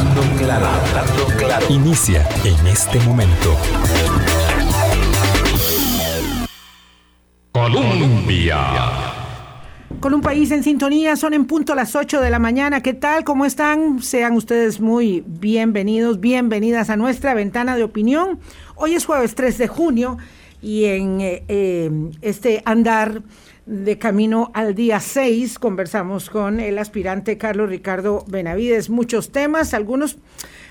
Hablando claro, hablando claro. Inicia en este momento. Colombia. Con un país en sintonía, son en punto las 8 de la mañana. ¿Qué tal? ¿Cómo están? Sean ustedes muy bienvenidos, bienvenidas a nuestra ventana de opinión. Hoy es jueves 3 de junio y en eh, eh, este andar de camino al día 6 conversamos con el aspirante Carlos Ricardo Benavides. Muchos temas, algunos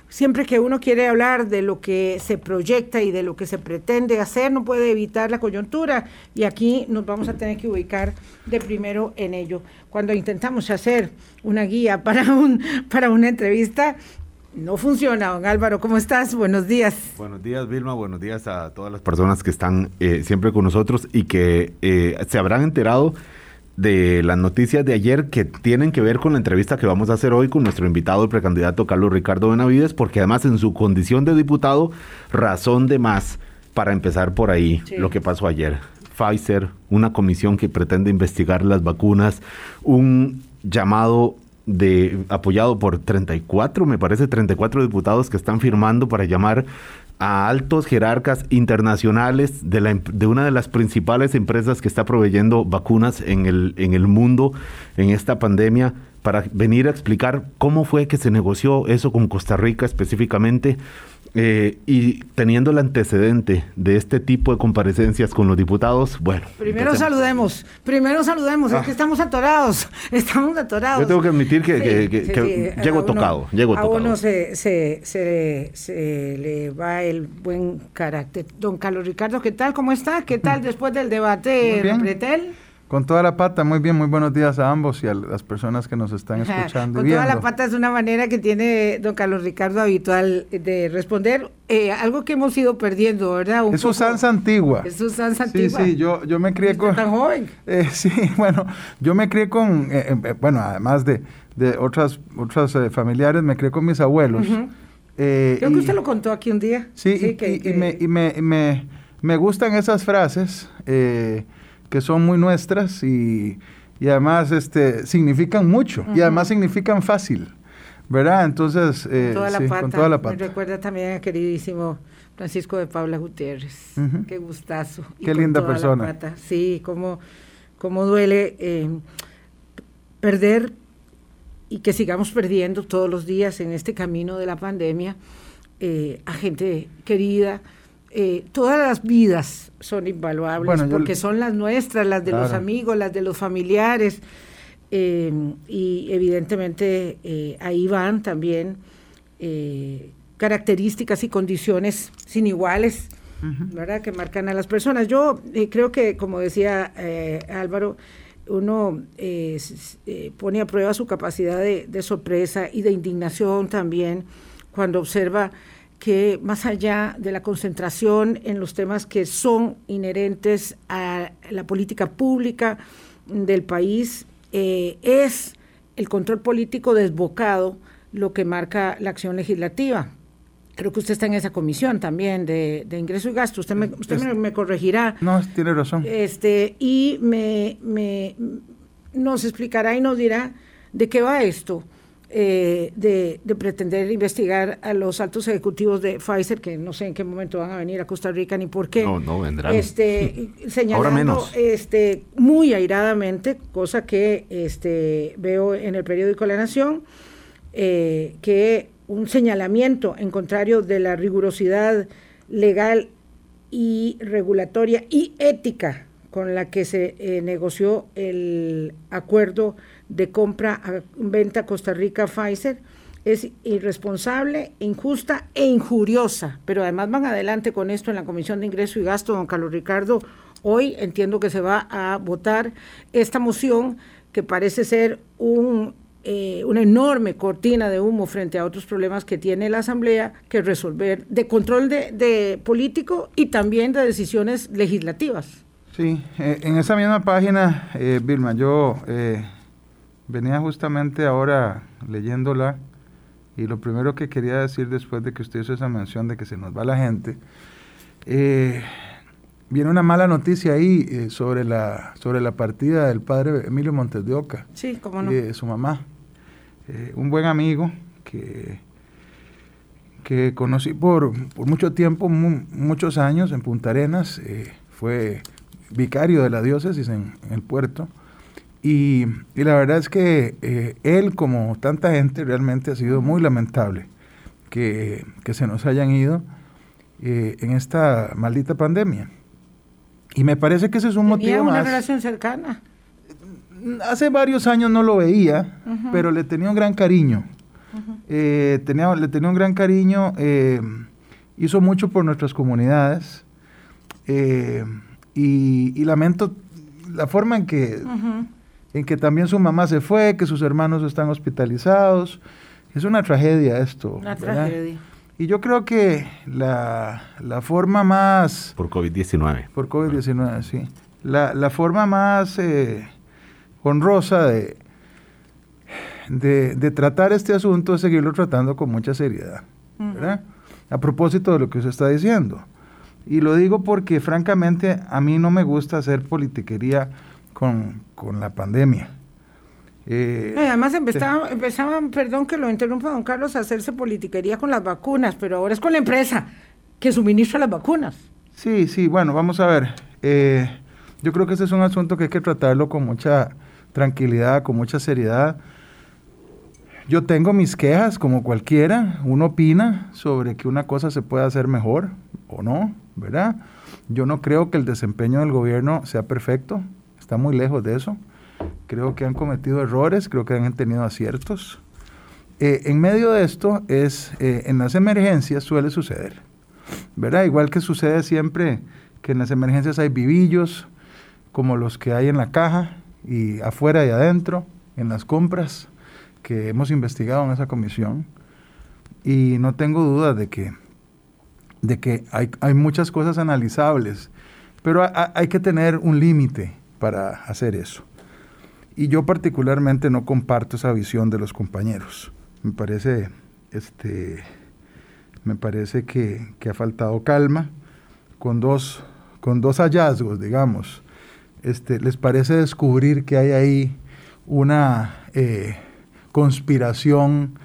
siempre que uno quiere hablar de lo que se proyecta y de lo que se pretende hacer, no puede evitar la coyuntura y aquí nos vamos a tener que ubicar de primero en ello. Cuando intentamos hacer una guía para, un, para una entrevista, no funciona, don Álvaro. ¿Cómo estás? Buenos días. Buenos días, Vilma. Buenos días a todas las personas que están eh, siempre con nosotros y que eh, se habrán enterado de las noticias de ayer que tienen que ver con la entrevista que vamos a hacer hoy con nuestro invitado, el precandidato Carlos Ricardo Benavides, porque además en su condición de diputado, razón de más para empezar por ahí lo que pasó ayer. Pfizer, una comisión que pretende investigar las vacunas, un llamado de apoyado por 34, me parece 34 diputados que están firmando para llamar a altos jerarcas internacionales de, la, de una de las principales empresas que está proveyendo vacunas en el, en el mundo en esta pandemia para venir a explicar cómo fue que se negoció eso con Costa Rica específicamente eh, y teniendo el antecedente de este tipo de comparecencias con los diputados, bueno. Primero saludemos, primero saludemos, es que ah. estamos atorados, estamos atorados. Yo tengo que admitir que, llego tocado, llego a uno se, se, se, le va el buen carácter. Don Carlos Ricardo, ¿qué tal? ¿Cómo está? ¿Qué tal después del debate Pretel? Con toda la pata, muy bien, muy buenos días a ambos y a las personas que nos están escuchando. Con toda la pata es una manera que tiene don Carlos Ricardo habitual de responder, eh, algo que hemos ido perdiendo, ¿verdad? es usanza antigua. Es usanza antigua. Sí, sí, yo, yo me crié con... tan joven? Eh, sí, bueno, yo me crié con, eh, bueno, además de, de otras, otras familiares, me crié con mis abuelos. Creo que usted lo contó aquí un día. Sí, y, me, y me, me, me, gustan esas frases. Eh, que son muy nuestras y, además este, significan mucho y además significan fácil. ¿Verdad? Entonces, eh, con, toda la pata. Me recuerda también a queridísimo Francisco de Paula Gutiérrez. Qué gustazo. Qué linda persona. Sí, cómo, cómo duele eh, perder y que sigamos perdiendo todos los días en este camino de la pandemia eh, a gente querida, eh, todas las vidas son invaluables porque son las nuestras, las de los amigos, las de los familiares. Eh, y evidentemente eh, ahí van también características y condiciones sin iguales, ¿verdad? Que marcan a las personas. Yo creo que, como decía Álvaro, uno pone a prueba su capacidad de sorpresa y de indignación también cuando observa que más allá de la concentración en los temas que son inherentes a la política pública del país, eh, es el control político desbocado lo que marca la acción legislativa. Creo que usted está en esa comisión también de, ingreso y gasto. Usted, me, usted me, corregirá. No, tiene razón. Este, y me, me, nos explicará y nos dirá de qué va esto. Eh, de, pretender investigar a los altos ejecutivos de Pfizer, que no sé en qué momento van a venir a Costa Rica ni por qué. No, no vendrán. Este, señalando este, muy airadamente, cosa que este, veo en el periódico La Nación, eh, que un señalamiento en contrario de la rigurosidad legal y regulatoria y ética con la que se eh, negoció el acuerdo de compra a venta Costa Rica Pfizer es irresponsable, injusta e injuriosa. Pero además van adelante con esto en la Comisión de Ingreso y Gasto, don Carlos Ricardo. Hoy entiendo que se va a votar esta moción que parece ser un, eh, una enorme cortina de humo frente a otros problemas que tiene la Asamblea que resolver de control de, político y también de decisiones legislativas. Sí, eh, en esa misma página, eh, Vilma, yo eh, Venía justamente ahora leyéndola y lo primero que quería decir después de que usted hizo esa mención de que se nos va la gente, eh, viene una mala noticia ahí eh, sobre, la, sobre la partida del padre Emilio Montes de Oca. Sí, cómo no. Y de su mamá. Eh, un buen amigo que que conocí por, mucho tiempo, muchos años en Punta Arenas, fue vicario de la diócesis en, el puerto. Y, la verdad es que eh, él, como tanta gente, realmente ha sido muy lamentable que, se nos hayan ido eh, en esta maldita pandemia. Y me parece que ese es un motivo una relación cercana? Hace varios años no lo veía, pero le tenía un gran cariño. Eh, tenía, le tenía un gran cariño, eh, hizo mucho por nuestras comunidades eh, y, lamento la forma en que, en que también su mamá se fue, que sus hermanos están hospitalizados. Es una tragedia esto. Una tragedia. Y yo creo que la, forma más... Por COVID-19. Por COVID-19, sí. La, la, forma más honrosa de, de, tratar este asunto es seguirlo tratando con mucha seriedad. A propósito de lo que usted está diciendo. Y lo digo porque francamente a mí no me gusta hacer politiquería con, la pandemia. Eh, además empezaban, perdón que lo interrumpa don Carlos, a hacerse politiquería con las vacunas, pero ahora es con la empresa que suministra las vacunas. Sí, sí, bueno, vamos a ver. Eh, yo creo que ese es un asunto que hay que tratarlo con mucha tranquilidad, con mucha seriedad. Yo tengo mis quejas, como cualquiera. Uno opina sobre que una cosa se puede hacer mejor o no, ¿verdad? Yo no creo que el desempeño del gobierno sea perfecto. Está muy lejos de eso. Creo que han cometido errores, creo que han tenido aciertos. Eh, en medio de esto es, eh, en las emergencias suele suceder, ¿verdad? Igual que sucede siempre que en las emergencias hay vivillos, como los que hay en la caja y afuera y adentro, en las compras que hemos investigado en esa comisión y no tengo duda de que, de que hay, hay muchas cosas analizables, pero hay que tener un límite para hacer eso. Y yo particularmente no comparto esa visión de los compañeros. Me parece, este, me parece que, que ha faltado calma con dos, con dos hallazgos, digamos. Este, ¿Les parece descubrir que hay ahí una... Eh, conspiración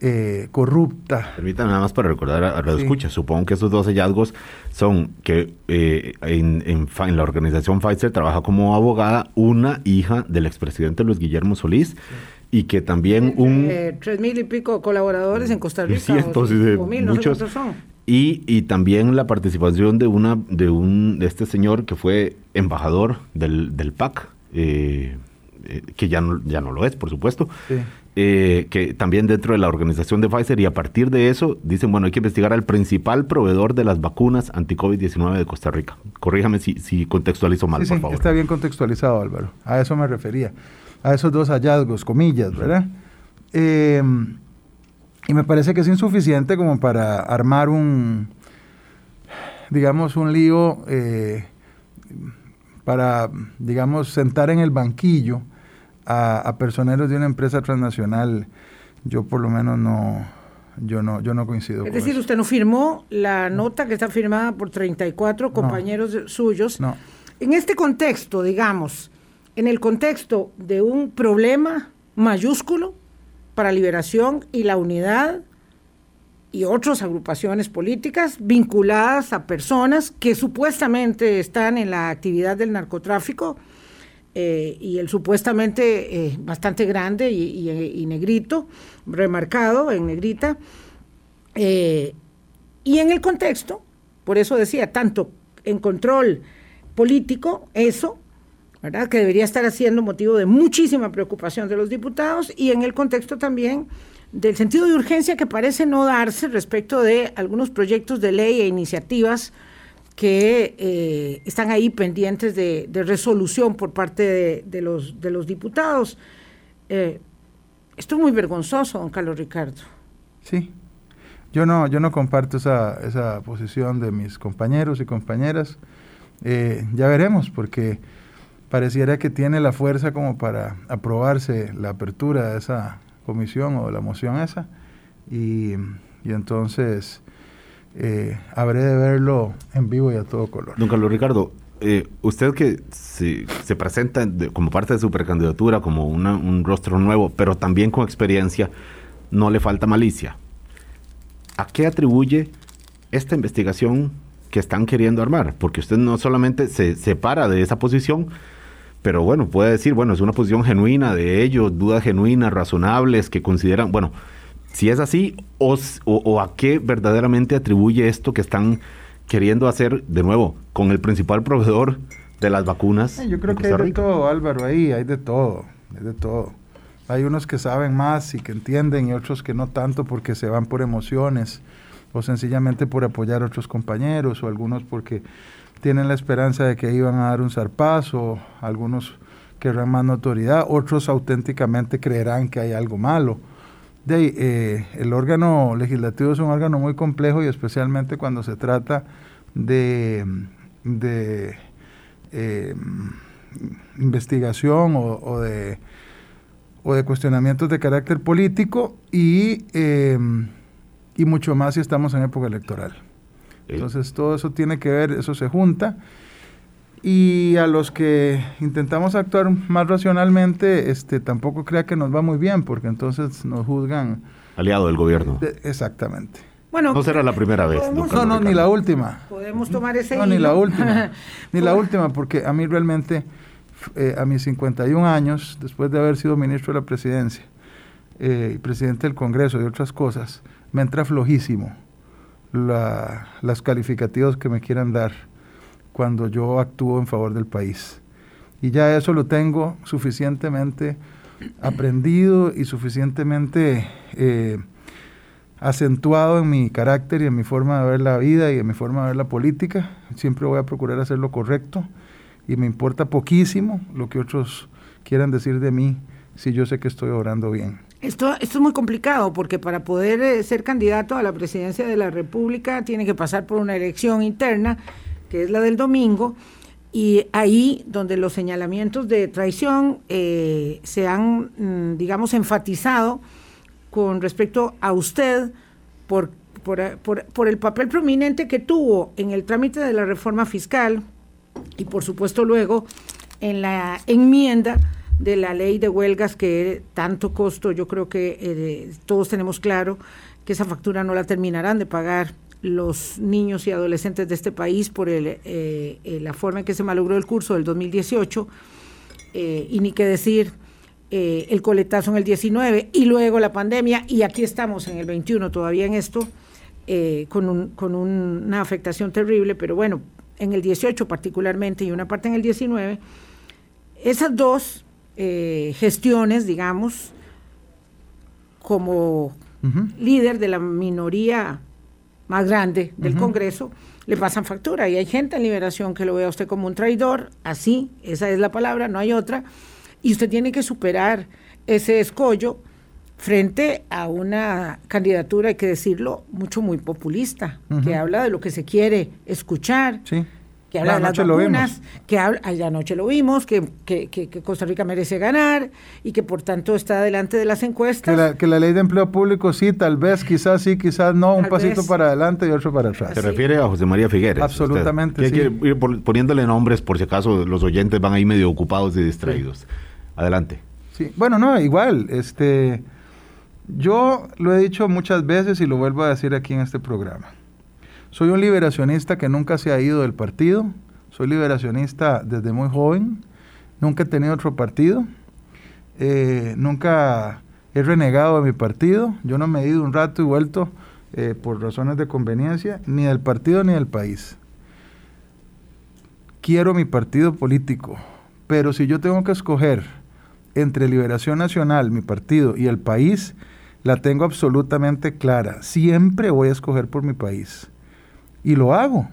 eh, corrupta. Permítanme nada más para recordar a, los escucha. Supongo que esos dos hallazgos son que eh, en, en, la organización Pfizer trabaja como abogada una hija del expresidente Luis Guillermo Solís. Y que también un... tres mil y pico colaboradores en Costa Rica. Cientos, muchos. Y, y, también la participación de una de un de este señor que fue embajador del, del PAC, eh, eh, que ya no, ya no lo es, por supuesto, eh, que también dentro de la organización de Pfizer y a partir de eso dicen, bueno, hay que investigar al principal proveedor de las vacunas anti-COVID-19 de Costa Rica. Corríjame si, si contextualizo mal, por favor. Está bien contextualizado, Álvaro. A eso me refería. A esos dos hallazgos, comillas, ¿verdad? Em, y me parece que es insuficiente como para armar un, digamos, un lío eh, para, digamos, sentar en el banquillo a, personeros de una empresa transnacional, yo por lo menos no, yo no, yo no coincido. Es decir, usted no firmó la nota que está firmada por 34 compañeros suyos. No. En este contexto, digamos, en el contexto de un problema mayúsculo para liberación y la unidad y otras agrupaciones políticas vinculadas a personas que supuestamente están en la actividad del narcotráfico, eh, y el supuestamente eh, bastante grande y, negrito, remarcado en negrita. Eh, y en el contexto, por eso decía, tanto en control político, eso, ¿verdad? Que debería estar haciendo motivo de muchísima preocupación de los diputados y en el contexto también del sentido de urgencia que parece no darse respecto de algunos proyectos de ley e iniciativas que eh, están ahí pendientes de, resolución por parte de, los, de los diputados. Eh, esto es muy vergonzoso, don Carlos Ricardo. Sí, yo no, yo no comparto esa, esa posición de mis compañeros y compañeras. Eh, ya veremos, porque pareciera que tiene la fuerza como para aprobarse la apertura de esa comisión o la moción esa. Y, y entonces eh, habré de verlo en vivo y a todo color. Don Carlos Ricardo, eh, usted que se, se presenta como parte de su precandidatura, como un rostro nuevo, pero también con experiencia, ¿no le falta malicia? ¿a qué atribuye esta investigación que están queriendo armar? Porque usted no solamente se separa de esa posición, pero bueno, puede decir, bueno, es una posición genuina de ellos, dudas genuinas, razonables, que consideran, bueno, si es así, o, a qué verdaderamente atribuye esto que están queriendo hacer, de nuevo, con el principal proveedor de las vacunas. Yo creo que hay de todo, Álvaro, ahí hay de todo, hay de todo. Hay unos que saben más y que entienden y otros que no tanto porque se van por emociones o sencillamente por apoyar a otros compañeros o algunos porque tienen la esperanza de que iban a dar un zarpazo, algunos querrán más notoriedad, otros auténticamente creerán que hay algo malo. De, eh, el órgano legislativo es un órgano muy complejo y especialmente cuando se trata de, de eh, investigación o, de, o de cuestionamientos de carácter político y, eh, y mucho más si estamos en época electoral. Entonces todo eso tiene que ver, eso se junta. Y a los que intentamos actuar más racionalmente, este, tampoco crea que nos va muy bien, porque entonces nos juzgan. Aliado del gobierno. exactamente. Bueno, no será la primera vez. No, no, ni la última. Podemos tomar ese. No, ni la última. ni la última, porque a mí realmente, eh, a mis 51 años, después de haber sido ministro de la presidencia eh, y presidente del Congreso y otras cosas, me entra flojísimo la, las calificativos que me quieran dar cuando yo actúo en favor del país. Y ya eso lo tengo suficientemente aprendido y suficientemente eh, acentuado en mi carácter y en mi forma de ver la vida y en mi forma de ver la política. Siempre voy a procurar hacer lo correcto y me importa poquísimo lo que otros quieran decir de mí si yo sé que estoy obrando bien. Esto, esto es muy complicado porque para poder eh, ser candidato a la presidencia de la República tiene que pasar por una elección interna, que es la del domingo, y ahí donde los señalamientos de traición eh, se han, mm, digamos, enfatizado con respecto a usted por, por, el papel prominente que tuvo en el trámite de la reforma fiscal y por supuesto luego en la enmienda de la ley de huelgas que tanto costo, yo creo que eh, todos tenemos claro que esa factura no la terminarán de pagar los niños y adolescentes de este país por el, eh, eh, la forma en que se malogró el curso del 2018 y ni qué decir el coletazo en el 19 y luego la pandemia y aquí estamos en el 21 todavía en esto con, un, con una afectación terrible, pero bueno, en el 18 particularmente y una parte en el 19, esas dos eh, gestiones, digamos, como líder de la minoría más grande del Congreso, le pasan factura. Y hay gente en Liberación que lo ve a usted como un traidor, así, esa es la palabra, no hay otra. Y usted tiene que superar ese escollo frente a una candidatura, hay que decirlo, mucho muy populista, que habla de lo que se quiere escuchar, sí que habla de las vacunas, que habla, anoche lo vimos, que, Costa Rica merece ganar y que por tanto está delante de las encuestas. Que la, ley de empleo público sí, tal vez, quizás sí, quizás no, un pasito para adelante y otro para atrás. Se refiere a José María Figueres. Absolutamente. sí. ir poniéndole nombres por si acaso los oyentes van ahí medio ocupados y distraídos. Adelante. Sí, bueno, no, igual, este, yo lo he dicho muchas veces y lo vuelvo a decir aquí en este programa. Soy un liberacionista que nunca se ha ido del partido. Soy liberacionista desde muy joven. Nunca he tenido otro partido. Eh, nunca he renegado de mi partido. Yo no me he ido un rato y vuelto eh, por razones de conveniencia, ni del partido ni del país. Quiero mi partido político, pero si yo tengo que escoger entre Liberación Nacional, mi partido, y el país, la tengo absolutamente clara. Siempre voy a escoger por mi país y lo hago.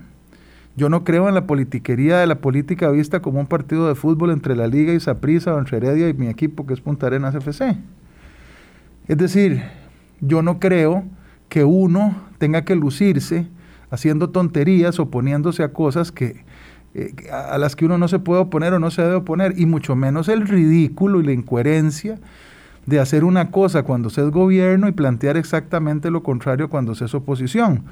Yo no creo en la politiquería de la política vista como un partido de fútbol entre la Liga y Saprissa o entre Heredia y mi equipo que es Punta Arenas FC. Es decir, yo no creo que uno tenga que lucirse haciendo tonterías, oponiéndose a cosas que, eh, a las que uno no se puede oponer o no se debe oponer, y mucho menos el ridículo y la incoherencia de hacer una cosa cuando se es gobierno y plantear exactamente lo contrario cuando se es oposición.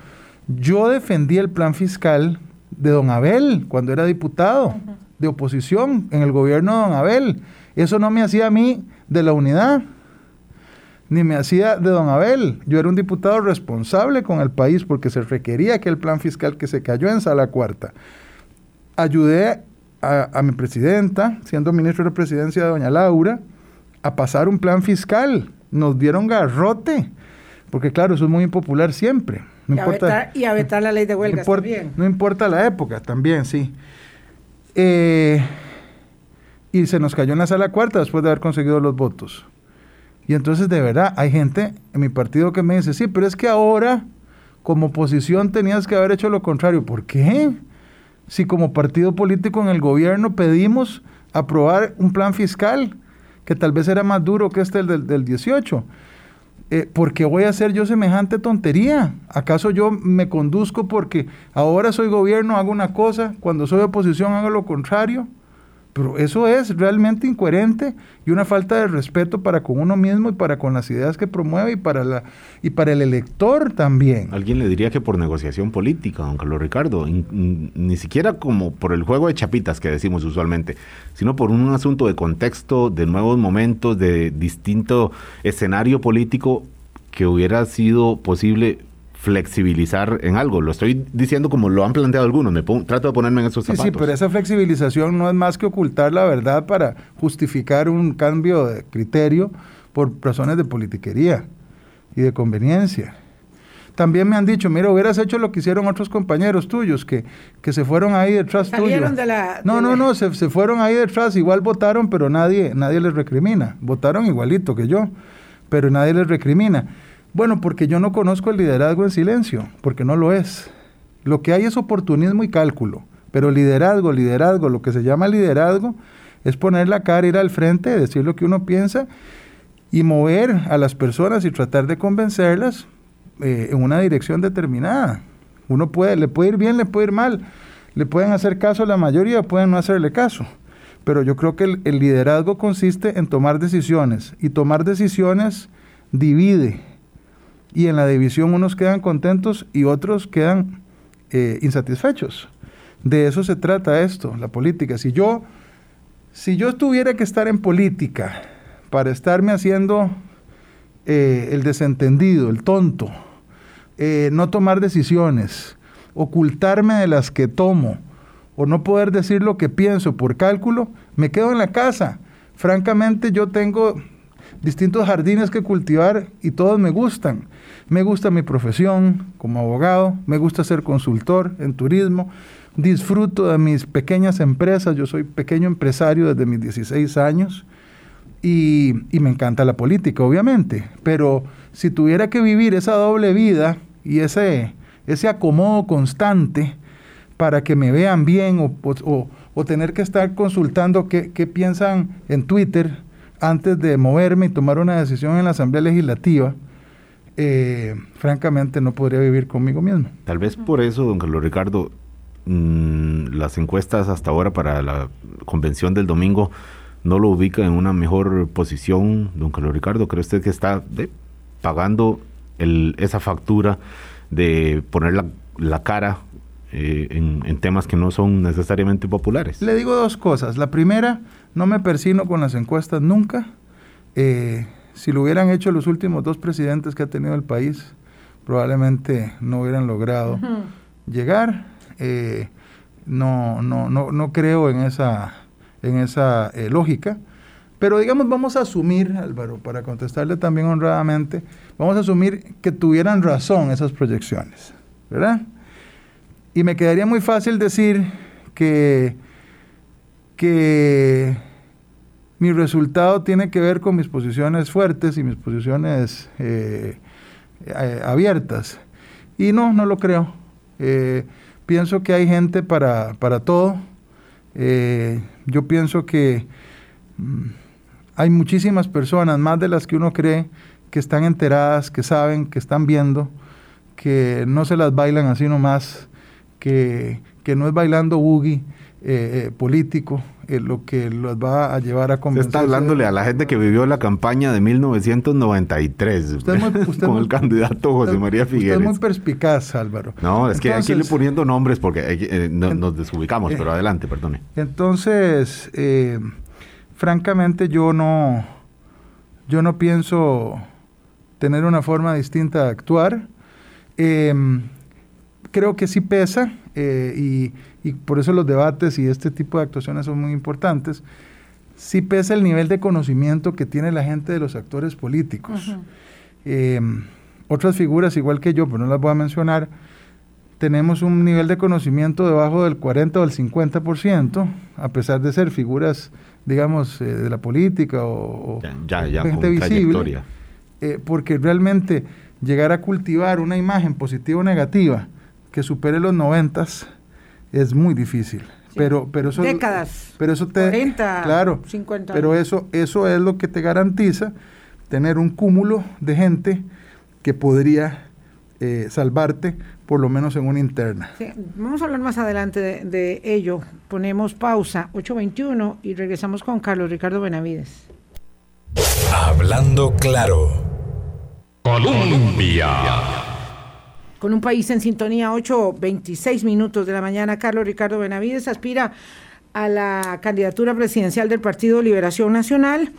Yo defendí el plan fiscal de don Abel cuando era diputado de oposición en el gobierno de don Abel. Eso no me hacía a mí de la unidad. ni me hacía de don Abel. Yo era un diputado responsable con el país porque se requería que el plan fiscal que se cayó en sala cuarta. Ayudé a, a mi presidenta, siendo ministro de presidencia de doña Laura, a pasar un plan fiscal. Nos dieron garrote, porque claro, eso es muy impopular siempre. No y, importa, a vetar, la ley de huelgas no también. No importa la época, también, sí. Eh, y se nos cayó en la sala cuarta después de haber conseguido los votos. Y entonces, de verdad, hay gente en mi partido que me dice, sí, pero es que ahora, como oposición, tenías que haber hecho lo contrario. ¿Por qué? Si como partido político en el gobierno pedimos aprobar un plan fiscal que tal vez era más duro que este del, del 18. Eh, ¿Por qué voy a hacer yo semejante tontería? ¿Acaso yo me conduzco porque ahora soy gobierno, hago una cosa, cuando soy oposición hago lo contrario? Pero eso es realmente incoherente y una falta de respeto para con uno mismo y para con las ideas que promueve y para, la, y para el elector también. Alguien le diría que por negociación política, don Carlos Ricardo, ni siquiera como por el juego de chapitas que decimos usualmente, sino por un asunto de contexto, de nuevos momentos, de distinto escenario político que hubiera sido posible flexibilizar en algo. Lo estoy diciendo como lo han planteado algunos. Me trato de ponerme en esos zapatos. Sí, sí, pero esa flexibilización no es más que ocultar la verdad para justificar un cambio de criterio por razones de politiquería y de conveniencia. También me han dicho, mira, hubieras hecho lo que hicieron otros compañeros tuyos, que, que se fueron ahí detrás tuyo. De la, no, no, no, se, se, fueron ahí detrás, igual votaron, pero nadie, nadie les recrimina. Votaron igualito que yo, pero nadie les recrimina. Bueno, porque yo no conozco el liderazgo en silencio, porque no lo es. Lo que hay es oportunismo y cálculo, pero liderazgo, liderazgo, lo que se llama liderazgo es poner la cara, ir al frente, decir lo que uno piensa y mover a las personas y tratar de convencerlas eh, en una dirección determinada. Uno puede, le puede ir bien, le puede ir mal, le pueden hacer caso a la mayoría, pueden no hacerle caso. Pero yo creo que el liderazgo consiste en tomar decisiones y tomar decisiones divide, y en la división unos quedan contentos y otros quedan eh, insatisfechos. De eso se trata esto, la política. Si yo, si yo tuviera que estar en política para estarme haciendo eh, el desentendido, el tonto, eh, no tomar decisiones, ocultarme de las que tomo o no poder decir lo que pienso por cálculo, me quedo en la casa. Francamente yo tengo distintos jardines que cultivar y todos me gustan. Me gusta mi profesión como abogado, me gusta ser consultor en turismo, disfruto de mis pequeñas empresas, yo soy pequeño empresario desde mis 16 años y, me encanta la política, obviamente, pero si tuviera que vivir esa doble vida y ese, ese acomodo constante para que me vean bien o, tener que estar consultando qué, qué piensan en Twitter, antes de moverme y tomar una decisión en la Asamblea Legislativa, eh, francamente no podría vivir conmigo mismo. Tal vez por eso, don Carlos Ricardo, mm, las encuestas hasta ahora para la convención del domingo no lo ubican en una mejor posición, don Carlos Ricardo. ¿Cree usted que está pagando esa factura de poner la, cara eh, en, en, temas que no son necesariamente populares? Le digo dos cosas. La primera, no me persino con las encuestas nunca. Eh, si lo hubieran hecho los últimos dos presidentes que ha tenido el país, probablemente no hubieran logrado llegar. Eh, no, no, no, no creo en esa, en esa eh, lógica. Pero digamos, vamos a asumir, Álvaro, para contestarle también honradamente, vamos a asumir que tuvieran razón esas proyecciones, ¿verdad? Y me quedaría muy fácil decir que que mi resultado tiene que ver con mis posiciones fuertes y mis posiciones eh, eh, abiertas. Y no, no lo creo. Eh, pienso que hay gente para, para todo. yo pienso que mm, hay muchísimas personas, más de las que uno cree, que están enteradas, que saben, que están viendo, que no se las bailan así nomás, que, que no es bailando boogie eh, eh, político eh, lo que los va a llevar a convencer. está hablándole a la gente que vivió la campaña de 1993 con el candidato José María Figueres. Usted es muy perspicaz, Álvaro. No, es que hay que irle poniendo nombres porque nos desubicamos, pero adelante, perdone. Entonces, francamente yo no, yo no pienso tener una forma distinta de actuar. Creo que sí pesa y, y, por eso los debates y este tipo de actuaciones son muy importantes. Sí pesa el nivel de conocimiento que tiene la gente de los actores políticos. Em, otras figuras, igual que yo, pero no las voy a mencionar, tenemos un nivel de conocimiento debajo del 40 o del 50%, a pesar de ser figuras, digamos, eh, de la política o, gente visible, eh, porque realmente llegar a cultivar una imagen positiva o negativa que supere los 90 es muy difícil. Pero, pero eso, décadas, pero eso te, 40, claro, 50 Pero eso, eso es lo que te garantiza tener un cúmulo de gente que podría eh, salvarte por lo menos en una interna. vamos a hablar más adelante de, ello. Ponemos pausa 8.21 y regresamos con Carlos Ricardo Benavides. Hablando claro. Colombia. Con un país en sintonía, 8.26 minutos de la mañana, Carlos Ricardo Benavides aspira a la candidatura presidencial del Partido Liberación Nacional.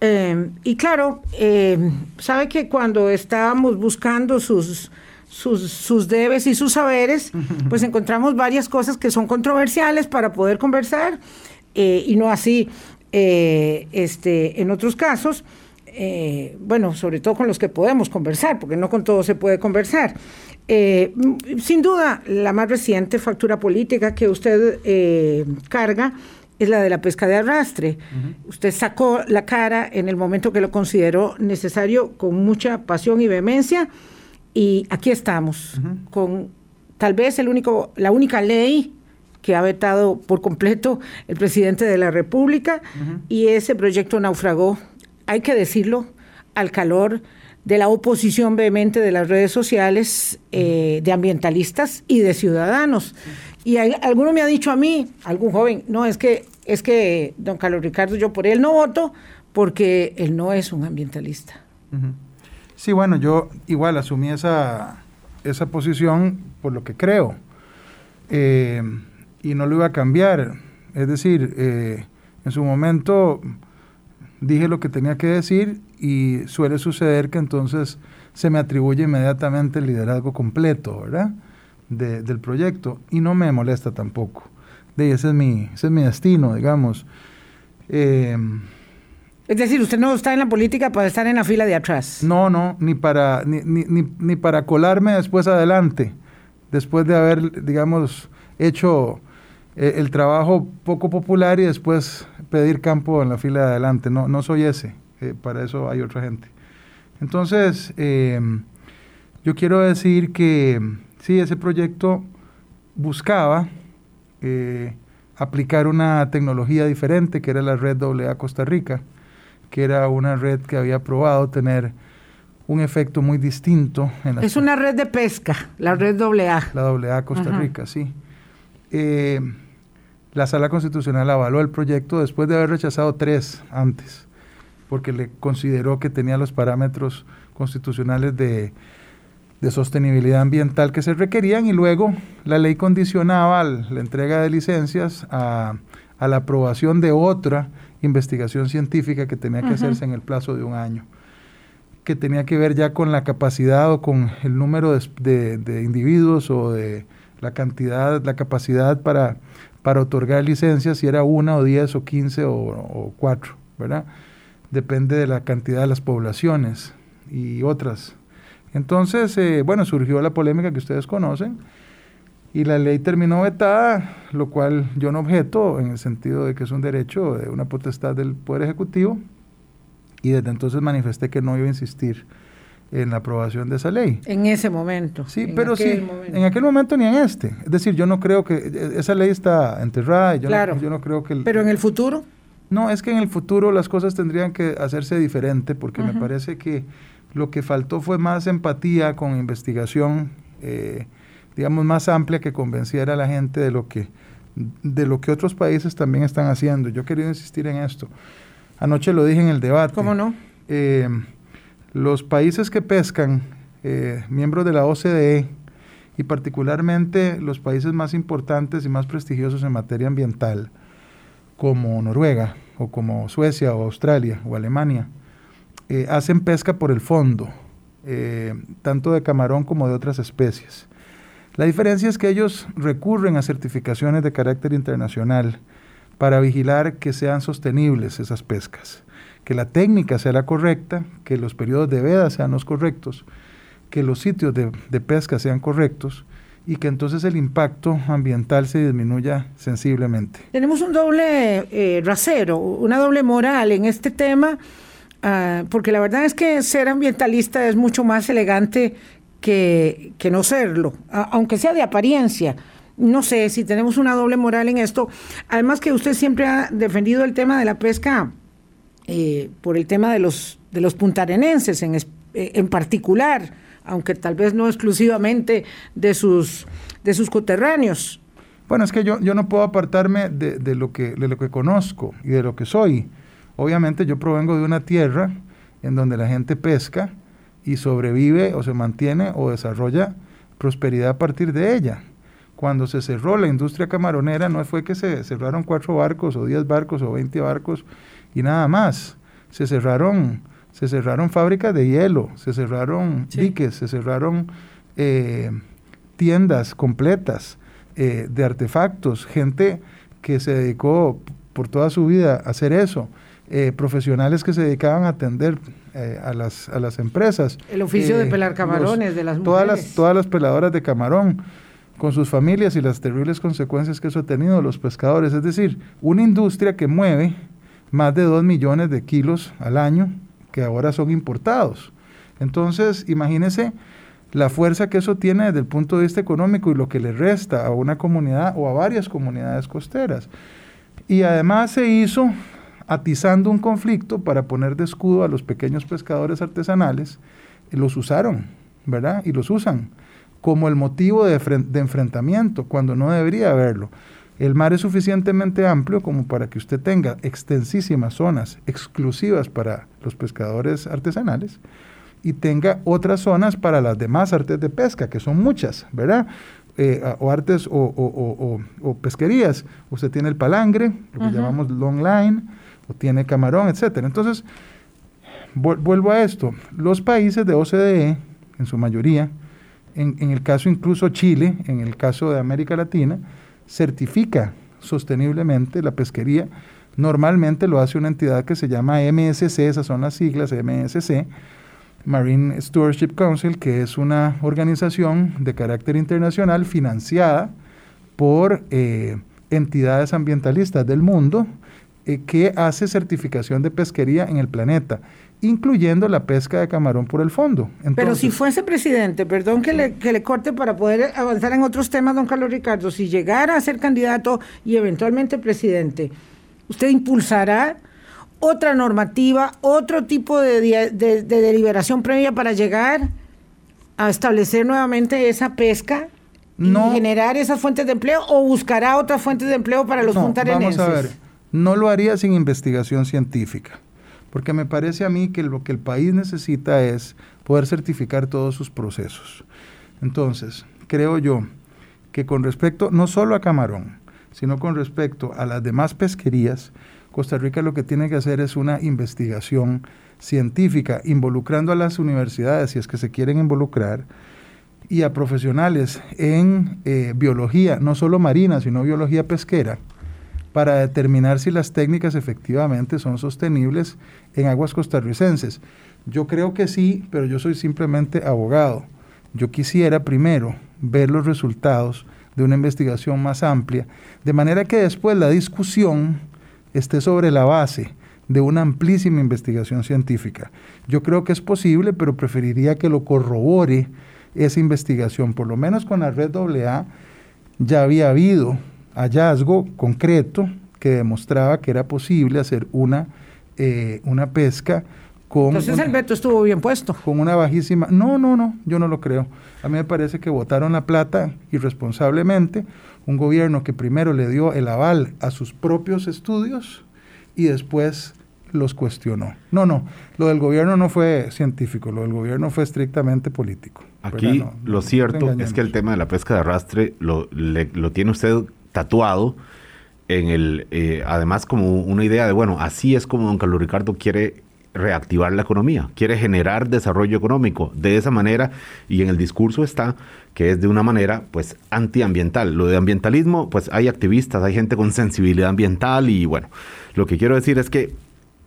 Eh, y claro, eh, sabe que cuando estábamos buscando sus sus, debes y sus saberes, pues encontramos varias cosas que son controversiales para poder conversar eh, y no así eh, este, en otros casos. Eh, bueno, sobre todo con los que podemos conversar, porque no con todos se puede conversar. sin duda, la más reciente factura política que usted carga es la de la pesca de arrastre. Usted sacó la cara en el momento que lo consideró necesario con mucha pasión y vehemencia y aquí estamos, con tal vez el único, la única ley que ha vetado por completo el presidente de la República, y ese proyecto naufragó, hay que decirlo, al calor de la oposición vehemente de las redes sociales, eh, de ambientalistas y de ciudadanos. Y alguno me ha dicho a mí, algún joven, no, es que, es que, don Carlos Ricardo, yo por él no voto porque él no es un ambientalista. Sí, bueno, yo igual asumí esa, esa posición por lo que creo eh, y no lo iba a cambiar. Es decir, eh, en su momento dije lo que tenía que decir y suele suceder que entonces se me atribuye inmediatamente el liderazgo completo, ¿verdad? del proyecto y no me molesta tampoco. De ese es mi, ese es mi destino, digamos. Eh, es decir, usted no está en la política para estar en la fila de atrás. No, no, ni para, ni, ni, ni, para colarme después adelante, después de haber, digamos, hecho eh, el trabajo poco popular y después pedir campo en la fila de adelante. No, no soy ese, eh, para eso hay otra gente. Entonces, eh, yo quiero decir que sí, ese proyecto buscaba aplicar una tecnología diferente, que era la red AA Costa Rica que era una red que había probado tener un efecto muy distinto. En es una red de pesca, la red AA. La AA Costa Rica, sí. Eh, la Sala Constitucional avaló el proyecto después de haber rechazado tres antes, porque le consideró que tenía los parámetros constitucionales de, de sostenibilidad ambiental que se requerían y luego la ley condicionaba la entrega de licencias a, a la aprobación de otra investigación científica que tenía que hacerse en el plazo de un año, que tenía que ver ya con la capacidad o con el número de, individuos o de la cantidad, la capacidad para, para otorgar licencias, si era una o diez o quince o, cuatro, ¿verdad? Depende de la cantidad de las poblaciones y otras. Entonces, eh, bueno, surgió la polémica que ustedes conocen y la ley terminó vetada, lo cual yo no objeto en el sentido de que es un derecho de una potestad del Poder Ejecutivo y desde entonces manifesté que no iba a insistir en la aprobación de esa ley. En ese momento. Sí, pero sí, en aquel momento ni en este. Es decir, yo no creo que esa ley está enterrada y yo, no, yo no creo que... pero en el futuro. No, es que en el futuro las cosas tendrían que hacerse diferente porque me parece que lo que faltó fue más empatía con investigación. Eh, digamos, más amplia que convenciera a la gente de lo que, de lo que otros países también están haciendo. Yo quería insistir en esto. Anoche lo dije en el debate. ¿Cómo no? Eh, los países que pescan, eh, miembros de la OCDE, y particularmente los países más importantes y más prestigiosos en materia ambiental, como Noruega, o como Suecia, o Australia, o Alemania, eh, hacen pesca por el fondo, eh, tanto de camarón como de otras especies. La diferencia es que ellos recurren a certificaciones de carácter internacional para vigilar que sean sostenibles esas pescas, que la técnica sea la correcta, que los periodos de veda sean los correctos, que los sitios de, pesca sean correctos y que entonces el impacto ambiental se disminuya sensiblemente. Tenemos un doble eh, rasero, una doble moral en este tema, ah, porque la verdad es que ser ambientalista es mucho más elegante que, que no serlo, aunque sea de apariencia no sé si tenemos una doble moral en esto. Además que usted siempre ha defendido el tema de la pesca eh, por el tema de los, de los puntarenenses en, eh, en particular, aunque tal vez no exclusivamente de sus, de sus coterráneos. Bueno, es que yo, yo no puedo apartarme de, de, lo que, de lo que conozco y de lo que soy. Obviamente yo provengo de una tierra en donde la gente pesca y sobrevive o se mantiene o desarrolla prosperidad a partir de ella cuando se cerró la industria camaronera no fue que se cerraron cuatro barcos o diez barcos o veinte barcos y nada más. Se cerraron, se cerraron fábricas de hielo, se cerraron diques, se cerraron eh, tiendas completas eh, de artefactos, gente que se dedicó por toda su vida a hacer eso. Eh, profesionales que se dedicaban a atender a, las, a las empresas. El oficio de pelar camarones de las mujeres. Todas las, todas las peladoras de camarón con sus familias y las terribles consecuencias que eso ha tenido los pescadores. Es decir, una industria que mueve más de 2 millones de kilos al año que ahora son importados. Entonces, imagínense la fuerza que eso tiene desde el punto de vista económico y lo que le resta a una comunidad o a varias comunidades costeras. Y además se hizo atizando un conflicto para poner de escudo a los pequeños pescadores artesanales. los usaron, ¿verdad? Y los usan como el motivo de, enfrentamiento, cuando no debería haberlo. El mar es suficientemente amplio como para que usted tenga extensísimas zonas exclusivas para los pescadores artesanales y tenga otras zonas para las demás artes de pesca, que son muchas, ¿verdad? Eh, o artes o, pesquerías. Usted tiene el palangre, lo que llamamos long line, o tiene camarón, etc. Entonces, vuelvo a esto. Los países de OCDE, en su mayoría, en, el caso incluso Chile, en el caso de América Latina, certifica sosteniblemente la pesquería. Normalmente lo hace una entidad que se llama MSC, esas son las siglas MSC, Marine Stewardship Council, que es una organización de carácter internacional financiada por eh, entidades ambientalistas del mundo eh, que hace certificación de pesquería en el planeta incluyendo la pesca de camarón por el fondo. Pero si fuese presidente, perdón que le, que le corte para poder avanzar en otros temas, don Carlos Ricardo, si llegara a ser candidato y eventualmente presidente, ¿usted impulsará otra normativa, otro tipo de, deliberación previa para llegar a establecer nuevamente esa pesca? y generar esas fuentes de empleo o buscará otras fuentes de empleo para los no, Vamos a ver, no lo haría sin investigación científica porque me parece a mí que lo que el país necesita es poder certificar todos sus procesos. Entonces, creo yo que con respecto no solo a Camarón, sino con respecto a las demás pesquerías, Costa Rica lo que tiene que hacer es una investigación científica, involucrando a las universidades, si es que se quieren involucrar, y a profesionales en eh, biología, no solo marina, sino biología pesquera, para determinar si las técnicas efectivamente son sostenibles en aguas costarricenses. Yo creo que sí, pero yo soy simplemente abogado. Yo quisiera primero ver los resultados de una investigación más amplia, de manera que después la discusión esté sobre la base de una amplísima investigación científica. Yo creo que es posible, pero preferiría que lo corrobore esa investigación, por lo menos con la red AA ya había habido hallazgo concreto que demostraba que era posible hacer una, eh, una pesca con... Entonces el veto estuvo bien puesto. Con una bajísima... No, no, no, yo no lo creo. A mí me parece que votaron la plata irresponsablemente, un gobierno que primero le dio el aval a sus propios estudios y después los cuestionó. No, no, lo del gobierno no fue científico, lo del gobierno fue estrictamente político. Aquí lo cierto es que el tema de la pesca de arrastre lo, lo tiene usted tatuado en el, eh, además como una idea de, bueno, así es como don Carlos Ricardo quiere reactivar la economía, quiere generar desarrollo económico de esa manera y en el discurso está que es de una manera pues antiambiental. Lo de ambientalismo, pues hay activistas, hay gente con sensibilidad ambiental y bueno, lo que quiero decir es que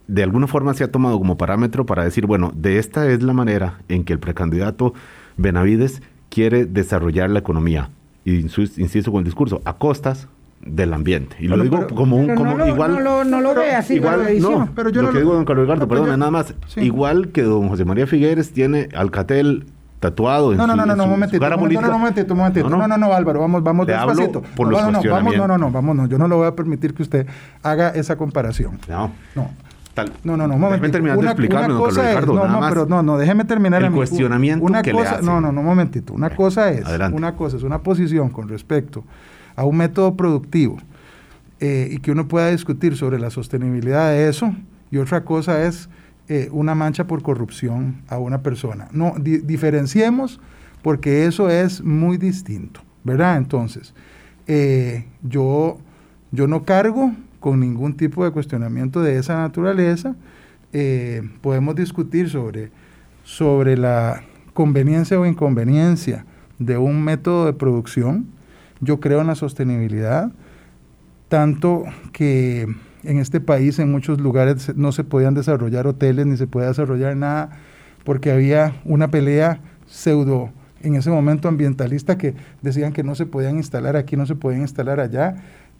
de alguna forma se ha tomado como parámetro para decir, bueno, de esta es la manera en que el precandidato Benavides quiere desarrollar la economía. Y insisto con el discurso, a costas del ambiente. Y lo digo como un como igual no, lo ve así igual no, pero yo lo que digo don Carlos Ricardo, perdón, nada más, igual que don José María Figueres tiene Alcatel tatuado en no, no, no, no, no, un momentito, no, no, no, momentito, un momentito, no, no, no, Álvaro, vamos, vamos despacito. Por los no, no, no, vamos, no, no, no, vamos, no, yo no le voy a permitir que usted haga esa comparación. No. No. No, no, no, un momentito. terminar de explicarme, don Carlos Ricardo, no, no, pero no, no, déjeme terminar el cuestionamiento una que cosa, le hace. No, no, no, un momentito. Una cosa es, una cosa es una posición con respecto a un método productivo eh, y que uno pueda discutir sobre la sostenibilidad de eso, y otra cosa es eh, una mancha por corrupción a una persona. No, diferenciemos porque eso es muy distinto, ¿verdad? Entonces, eh, yo, yo no cargo con ningún tipo de cuestionamiento de esa naturaleza. podemos discutir sobre, sobre la conveniencia o inconveniencia de un método de producción. Yo creo en la sostenibilidad tanto que en este país en muchos lugares no se podían desarrollar hoteles ni se podía desarrollar nada porque había una pelea pseudo en ese momento ambientalista que decían que no se podían instalar aquí, no se podían instalar allá.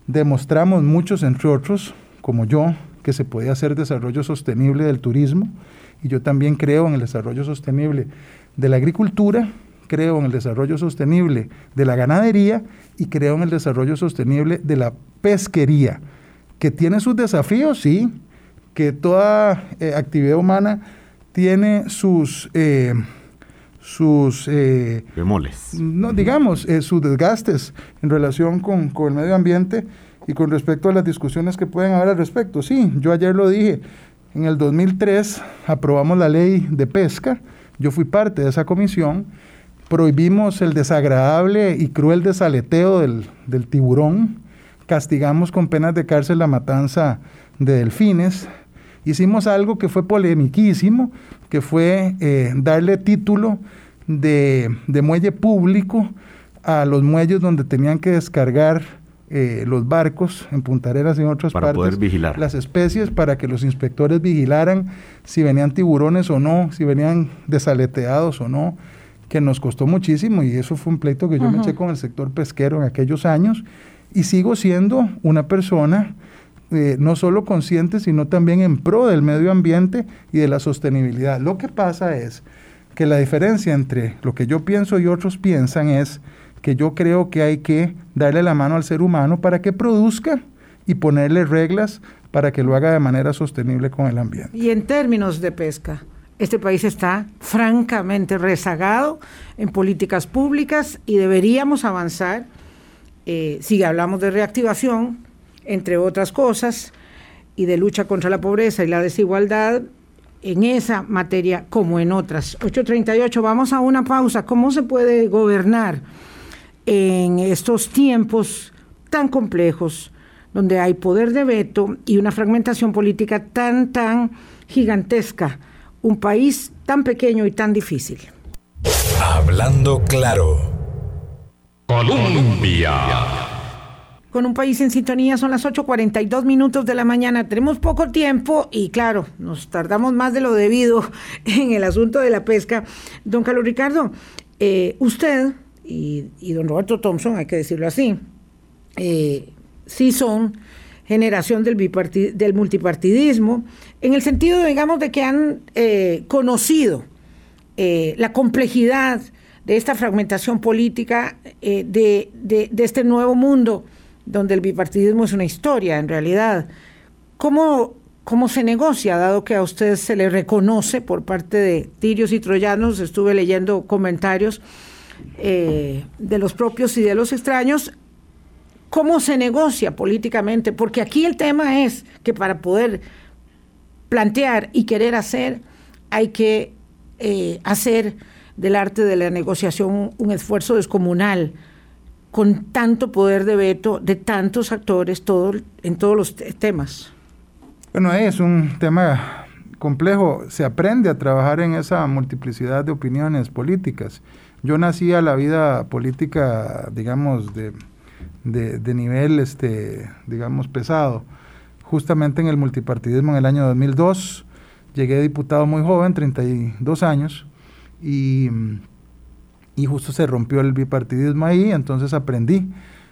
Demostramos muchos, entre otros, como yo, que se podía hacer desarrollo sostenible del turismo y yo también creo en el desarrollo sostenible de la agricultura creo en el desarrollo sostenible de la ganadería y creo en el desarrollo sostenible de la pesquería, que tiene sus desafíos, sí, que toda eh, actividad humana tiene sus... Eh, sus eh, bemoles. No, digamos, sus desgastes en relación con, con, el medio ambiente y con respecto a las discusiones que pueden haber al respecto. Sí, yo ayer lo dije, en el 2003 aprobamos la ley de pesca, yo fui parte de esa comisión prohibimos el desagradable y cruel desaleteo del, tiburón, castigamos con penas de cárcel la matanza de delfines, hicimos algo que fue polemiquísimo, que fue eh, darle título de, muelle público a los muelles donde tenían que descargar eh, los barcos en puntareras y en otras para poder vigilar. las especies para que los inspectores vigilaran si venían tiburones o no, si venían desaleteados o no que nos costó muchísimo y eso fue un pleito que yo me eché con el sector pesquero en aquellos años y sigo siendo una persona eh, no solo consciente, sino también en pro del medio ambiente y de la sostenibilidad. Lo que pasa es que la diferencia entre lo que yo pienso y otros piensan es que yo creo que hay que darle la mano al ser humano para que produzca y ponerle reglas para que lo haga de manera sostenible con el ambiente. Y en términos de pesca, este país está francamente rezagado en políticas públicas y deberíamos avanzar, eh, si hablamos de reactivación, entre otras cosas, y de lucha contra la pobreza y la desigualdad, en esa materia como en otras. 838, vamos a una pausa. ¿Cómo se puede gobernar en estos tiempos tan complejos, donde hay poder de veto y una fragmentación política tan, tan gigantesca? un país tan pequeño y tan difícil. Hablando claro. Colombia. Con un país en sintonía son las 8.42 minutos de la mañana. Tenemos poco tiempo y claro, nos tardamos más de lo debido en el asunto de la pesca. Don Carlos Ricardo, eh, usted y, don Roberto Thompson, hay que decirlo así, eh, sí son generación del, del multipartidismo, en el sentido, digamos, de que han eh, conocido la complejidad de esta fragmentación política, de, este nuevo mundo donde el bipartidismo es una historia, en realidad. ¿Cómo, ¿Cómo se negocia, dado que a usted se le reconoce por parte de tirios y troyanos? Estuve leyendo comentarios de los propios y de los extraños cómo se negocia políticamente, porque aquí el tema es que para poder plantear y querer hacer, hay que eh, hacer del arte de la negociación un esfuerzo descomunal, con tanto poder de veto de tantos actores todo, en todos los temas. Bueno, es un tema complejo, se aprende a trabajar en esa multiplicidad de opiniones políticas. Yo nací a la vida política, digamos, de, de, nivel, este, digamos, pesado, justamente en el multipartidismo en el año 2002. Llegué diputado muy joven, 32 años, y, y justo se rompió el bipartidismo ahí, entonces aprendí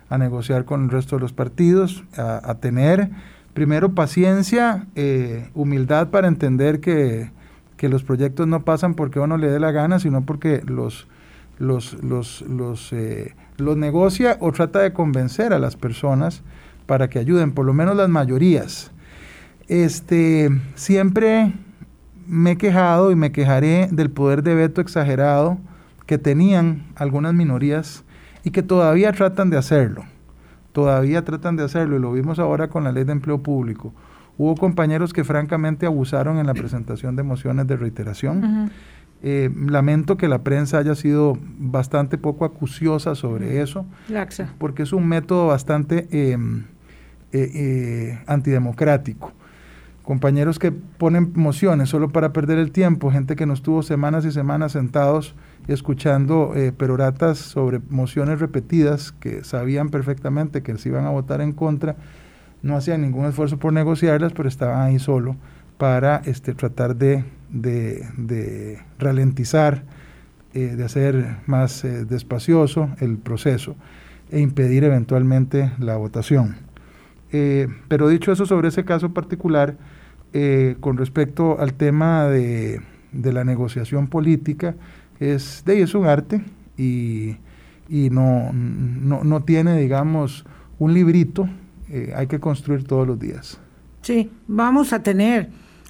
a negociar con el resto de los partidos, a, tener primero paciencia, eh, humildad para entender que, que, los proyectos no pasan porque uno le dé la gana, sino porque los, los, los, los, eh, los negocia o trata de convencer a las personas para que ayuden, por lo menos las mayorías. Este, siempre me he quejado y me quejaré del poder de veto exagerado que tenían algunas minorías y que todavía tratan de hacerlo. Todavía tratan de hacerlo y lo vimos ahora con la ley de empleo público. Hubo compañeros que francamente abusaron en la presentación de mociones de reiteración. Eh, lamento que la prensa haya sido bastante poco acuciosa sobre eso, porque es un método bastante em, eh, eh, antidemocrático compañeros que ponen mociones solo para perder el tiempo, gente que nos tuvo semanas y semanas sentados escuchando eh, peroratas sobre mociones repetidas que sabían perfectamente que se iban a votar en contra, no hacían ningún esfuerzo por negociarlas, pero estaban ahí solo para este, tratar de, de, ralentizar, eh, de hacer más eh, despacioso el proceso e impedir eventualmente la votación. pero dicho eso sobre ese caso particular, eh, con respecto al tema de, la negociación política, es, de es un arte y, no, no, tiene, digamos, un librito, eh, hay que construir todos los días. Sí, vamos a tener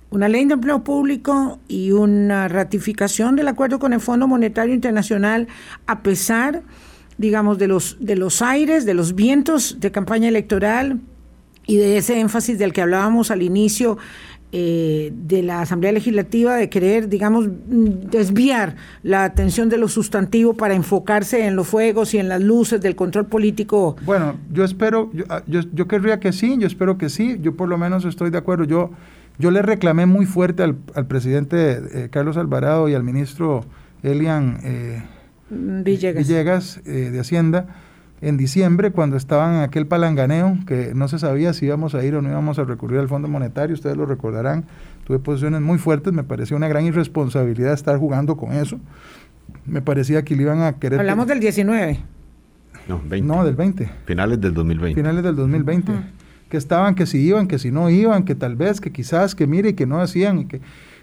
una ley de empleo público y una ratificación del acuerdo con el Fondo Monetario Internacional a pesar, digamos, de los, de los aires, de los vientos de campaña electoral y de ese énfasis del que hablábamos al inicio eh, de la Asamblea Legislativa de querer, digamos, desviar la atención de lo sustantivo para enfocarse en los fuegos y en las luces del control político. Bueno, yo espero, yo, ah, yo, querría que sí, yo espero que sí, yo por lo menos estoy de acuerdo. Yo, yo le reclamé muy fuerte al, presidente eh, Carlos Alvarado y al ministro Elian eh, Villegas, Villegas de Hacienda en diciembre, cuando estaban en aquel palanganeo, que no se sabía si íbamos a ir o no íbamos a recurrir al Fondo Monetario, ustedes lo recordarán, tuve posiciones muy fuertes, me parecía una gran irresponsabilidad estar jugando con eso. Me parecía que le iban a querer... Hablamos del 19. No, 20. No, del 20. Finales del 2020. Finales del 2020. Que estaban, que si iban, que si no iban, que tal vez, que quizás, que mire, que no hacían, y que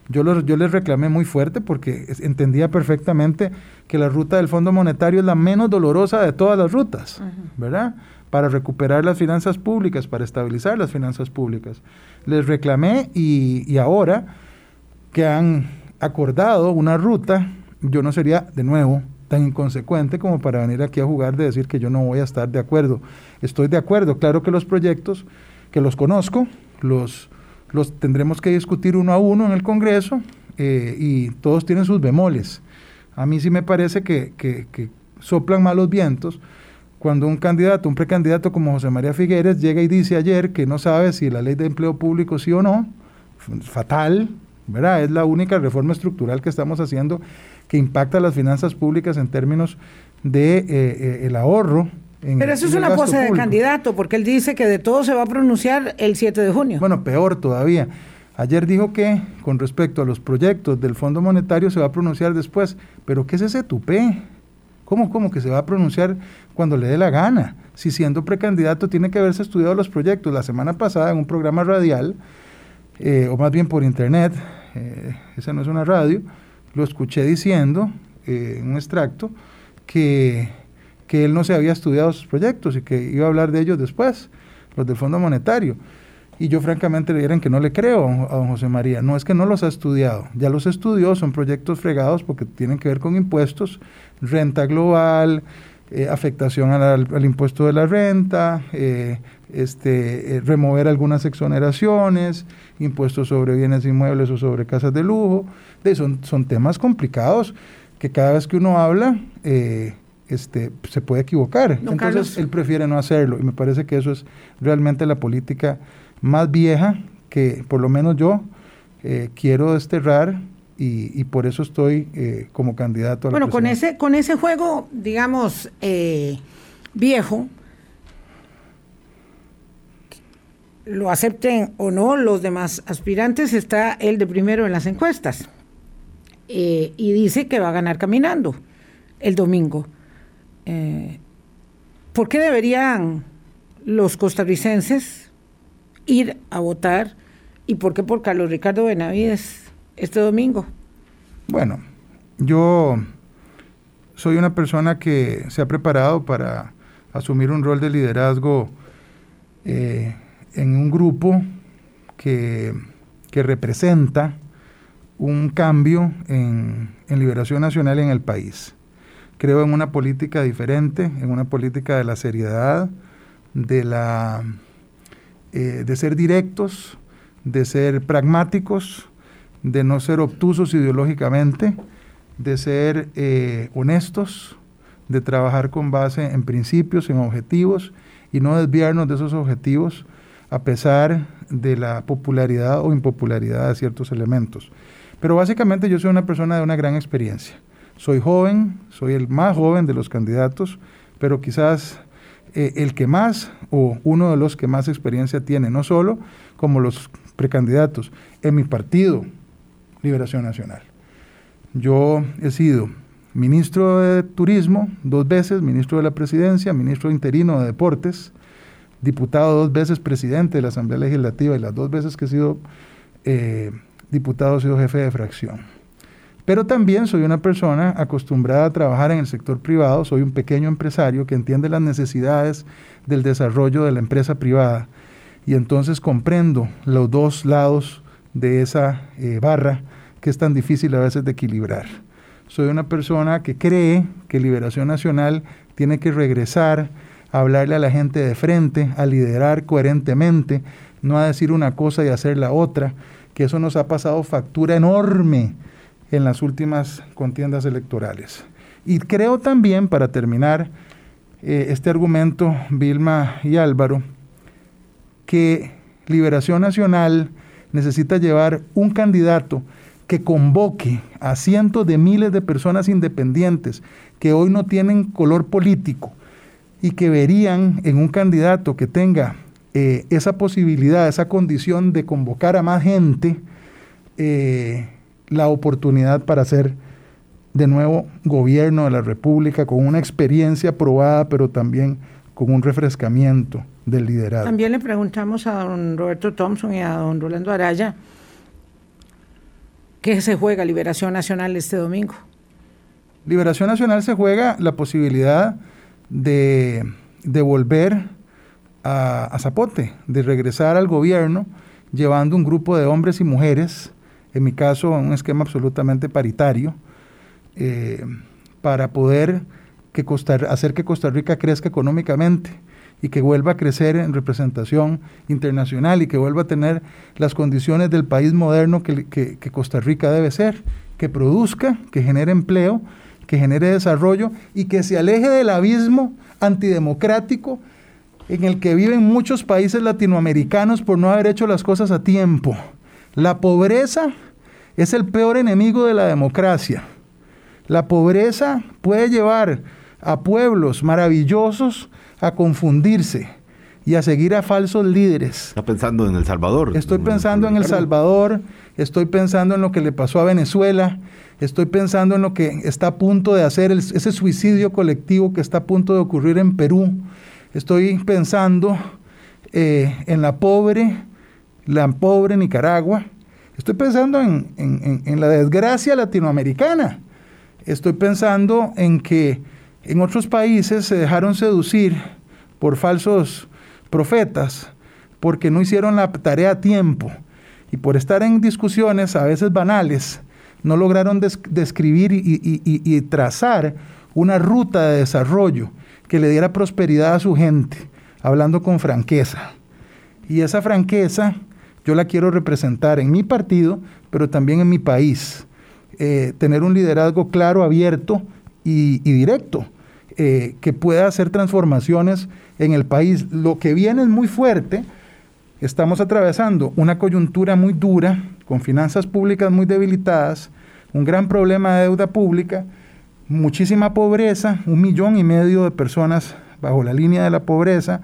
yo, yo les reclamé muy fuerte porque entendía perfectamente que la ruta del Fondo Monetario es la menos dolorosa de todas las rutas, ¿verdad? Para recuperar las finanzas públicas, para estabilizar las finanzas públicas. Les reclamé y, y ahora que han acordado una ruta, yo no sería de nuevo tan inconsecuente como para venir aquí a jugar de decir que yo no voy a estar de acuerdo. Estoy de acuerdo, claro que los proyectos, que los conozco, los los tendremos que discutir uno a uno en el Congreso eh, y todos tienen sus bemoles. A mí sí me parece que, soplan malos vientos cuando un candidato, un precandidato como José María Figueres llega y dice ayer que no sabe si la ley de empleo público sí o no, fatal, ¿verdad? Es la única reforma estructural que estamos haciendo que impacta las finanzas públicas en términos de eh, eh, el ahorro pero eso es una pose de candidato, porque él dice que de todo se va a pronunciar el 7 de junio. Bueno, peor todavía. Ayer dijo que con respecto a los proyectos del Fondo Monetario se va a pronunciar después. Pero ¿qué es ese tupé? ¿Cómo, cómo que se va a pronunciar cuando le dé la gana? Si siendo precandidato tiene que haberse estudiado los proyectos. La semana pasada en un programa radial, eh, o más bien por internet, eh, esa no es una radio, lo escuché diciendo, eh, en un extracto, que que él no se había estudiado sus proyectos y que iba a hablar de ellos después, los del Fondo Monetario. Y yo francamente le dijeron que no le creo a don José María. No es que no los ha estudiado, ya los estudió, son proyectos fregados porque tienen que ver con impuestos, renta global, eh, afectación al, impuesto de la renta, eh, este, eh, remover algunas exoneraciones, impuestos sobre bienes inmuebles o sobre casas de lujo. Son, son temas complicados que cada vez que uno habla este, se puede equivocar. Entonces él prefiere no hacerlo y me parece que eso es realmente la política más vieja que por lo menos yo eh, quiero desterrar y, por eso estoy eh, como candidato a la Bueno, con ese, con ese juego, digamos, viejo, lo acepten o no los demás aspirantes, está el de primero en las encuestas. y dice que va a ganar caminando el domingo. ¿Por qué deberían los costarricenses ir a votar y por qué por Carlos Ricardo Benavides este domingo? Bueno, yo soy una persona que se ha preparado para asumir un rol de liderazgo eh, en un grupo que, representa un cambio en, en Liberación Nacional en el país. Creo en una política diferente, en una política de la seriedad, de, la, eh, de ser directos, de ser pragmáticos, de no ser obtusos ideológicamente, de ser eh, honestos, de trabajar con base en principios, en objetivos y no desviarnos de esos objetivos a pesar de la popularidad o impopularidad de ciertos elementos. Pero básicamente yo soy una persona de una gran experiencia. Soy joven, soy el más joven de los candidatos, pero quizás eh, el que más o uno de los que más experiencia tiene, no solo como los precandidatos, en mi partido, Liberación Nacional. Yo he sido ministro de Turismo dos veces, ministro de la Presidencia, ministro interino de Deportes, diputado dos veces presidente de la Asamblea Legislativa y las dos veces que he sido eh, diputado he sido jefe de fracción. Pero también soy una persona acostumbrada a trabajar en el sector privado, soy un pequeño empresario que entiende las necesidades del desarrollo de la empresa privada y entonces comprendo los dos lados de esa eh, barra que es tan difícil a veces de equilibrar. Soy una persona que cree que Liberación Nacional tiene que regresar a hablarle a la gente de frente, a liderar coherentemente, no a decir una cosa y hacer la otra, que eso nos ha pasado factura enorme en las últimas contiendas electorales. Y creo también, para terminar eh, este argumento, Vilma y Álvaro, que Liberación Nacional necesita llevar un candidato que convoque a cientos de miles de personas independientes que hoy no tienen color político y que verían en un candidato que tenga eh, esa posibilidad, esa condición de convocar a más gente, eh, la oportunidad para ser de nuevo gobierno de la República con una experiencia probada, pero también con un refrescamiento del liderazgo. También le preguntamos a don Roberto Thompson y a don Rolando Araya qué se juega Liberación Nacional este domingo. Liberación Nacional se juega la posibilidad de, de volver a, a Zapote, de regresar al gobierno llevando un grupo de hombres y mujeres en mi caso un esquema absolutamente paritario, eh, para poder hacer que Costa Rica crezca económicamente y que vuelva a crecer en representación internacional y que vuelva a tener las condiciones del país moderno que Costa Rica debe ser, que produzca, que genere empleo, que genere desarrollo y que se aleje del abismo antidemocrático en el que viven muchos países latinoamericanos por no haber hecho las cosas a tiempo. La pobreza es el peor enemigo de la democracia. La pobreza puede llevar a pueblos maravillosos a confundirse y a seguir a falsos líderes. Está pensando en El Salvador. Estoy pensando en El Salvador, estoy pensando en lo que le pasó a Venezuela, estoy pensando en lo que está a punto de hacer, ese suicidio colectivo que está a punto de ocurrir en Perú. Estoy pensando eh, en la pobre, la pobre Nicaragua, Estoy pensando en, la desgracia latinoamericana. Estoy pensando en que en otros países se dejaron seducir por falsos profetas porque no hicieron la tarea a tiempo y por estar en discusiones a veces banales, no lograron describir y, trazar una ruta de desarrollo que le diera prosperidad a su gente, hablando con franqueza. Y esa franqueza yo la quiero representar en mi partido, pero también en mi país. Eh, tener un liderazgo claro, abierto y, directo, eh, que pueda hacer transformaciones en el país. Lo que viene es muy fuerte. Estamos atravesando una coyuntura muy dura con finanzas públicas muy debilitadas, un gran problema de deuda pública, muchísima pobreza, un millón y medio de personas bajo la línea de la pobreza,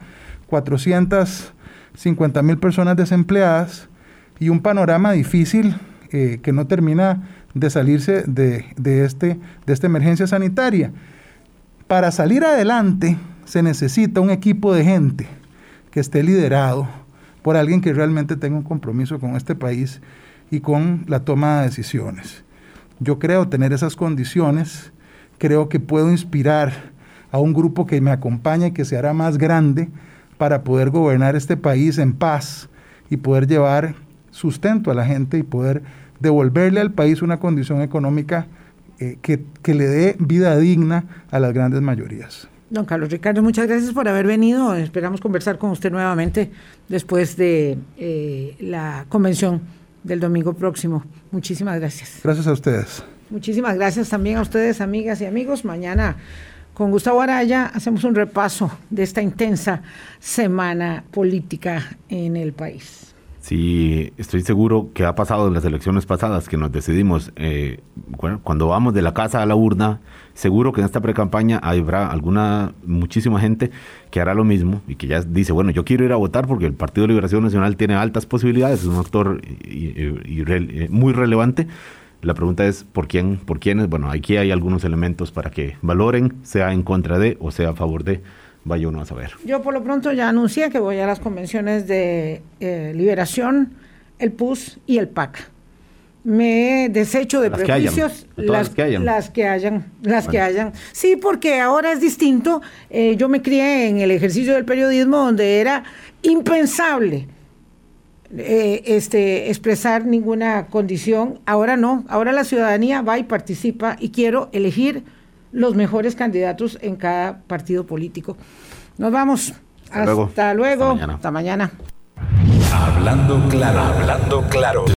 450 mil personas desempleadas y un panorama difícil eh, que no termina de salirse de, este, de esta emergencia sanitaria. Para salir adelante se necesita un equipo de gente que esté liderado por alguien que realmente tenga un compromiso con este país y con la toma de decisiones. Yo creo tener esas condiciones, creo que puedo inspirar a un grupo que me acompañe y que se hará más grande para poder gobernar este país en paz y poder llevar sustento a la gente y poder devolverle al país una condición económica eh, que, que le dé vida digna a las grandes mayorías. Don Carlos Ricardo, muchas gracias por haber venido. Esperamos conversar con usted nuevamente después de eh, la convención del domingo próximo. Muchísimas gracias. Gracias a ustedes. Muchísimas gracias también a ustedes, amigas y amigos. Mañana con Gustavo Araya hacemos un repaso de esta intensa semana política en el país. Sí, estoy seguro que ha pasado en las elecciones pasadas que nos decidimos, eh, cuando vamos de la casa a la urna, seguro que en esta pre-campaña habrá alguna, muchísima gente que hará lo mismo y que ya dice, bueno, yo quiero ir a votar porque el Partido de Liberación Nacional tiene altas posibilidades, es un actor eh, muy relevante. La pregunta es, ¿por quién? ¿Por quiénes? Bueno, aquí hay algunos elementos para que valoren, sea en contra de o sea a favor de vaya uno a saber. Yo por lo pronto ya anuncié que voy a las convenciones de eh, Liberación, el PUS y el PAC. Me he deshecho de prejuicios, las, que hayan. las que hayan, las que hayan. Sí, porque ahora es distinto. Eh, yo me crié en el ejercicio del periodismo donde era impensable eh, este, expresar ninguna condición. Ahora no, ahora la ciudadanía va y participa y quiero elegir los mejores candidatos en cada partido político. Nos vamos. Hasta, luego. Hasta mañana. Hablando claro, hablando claro.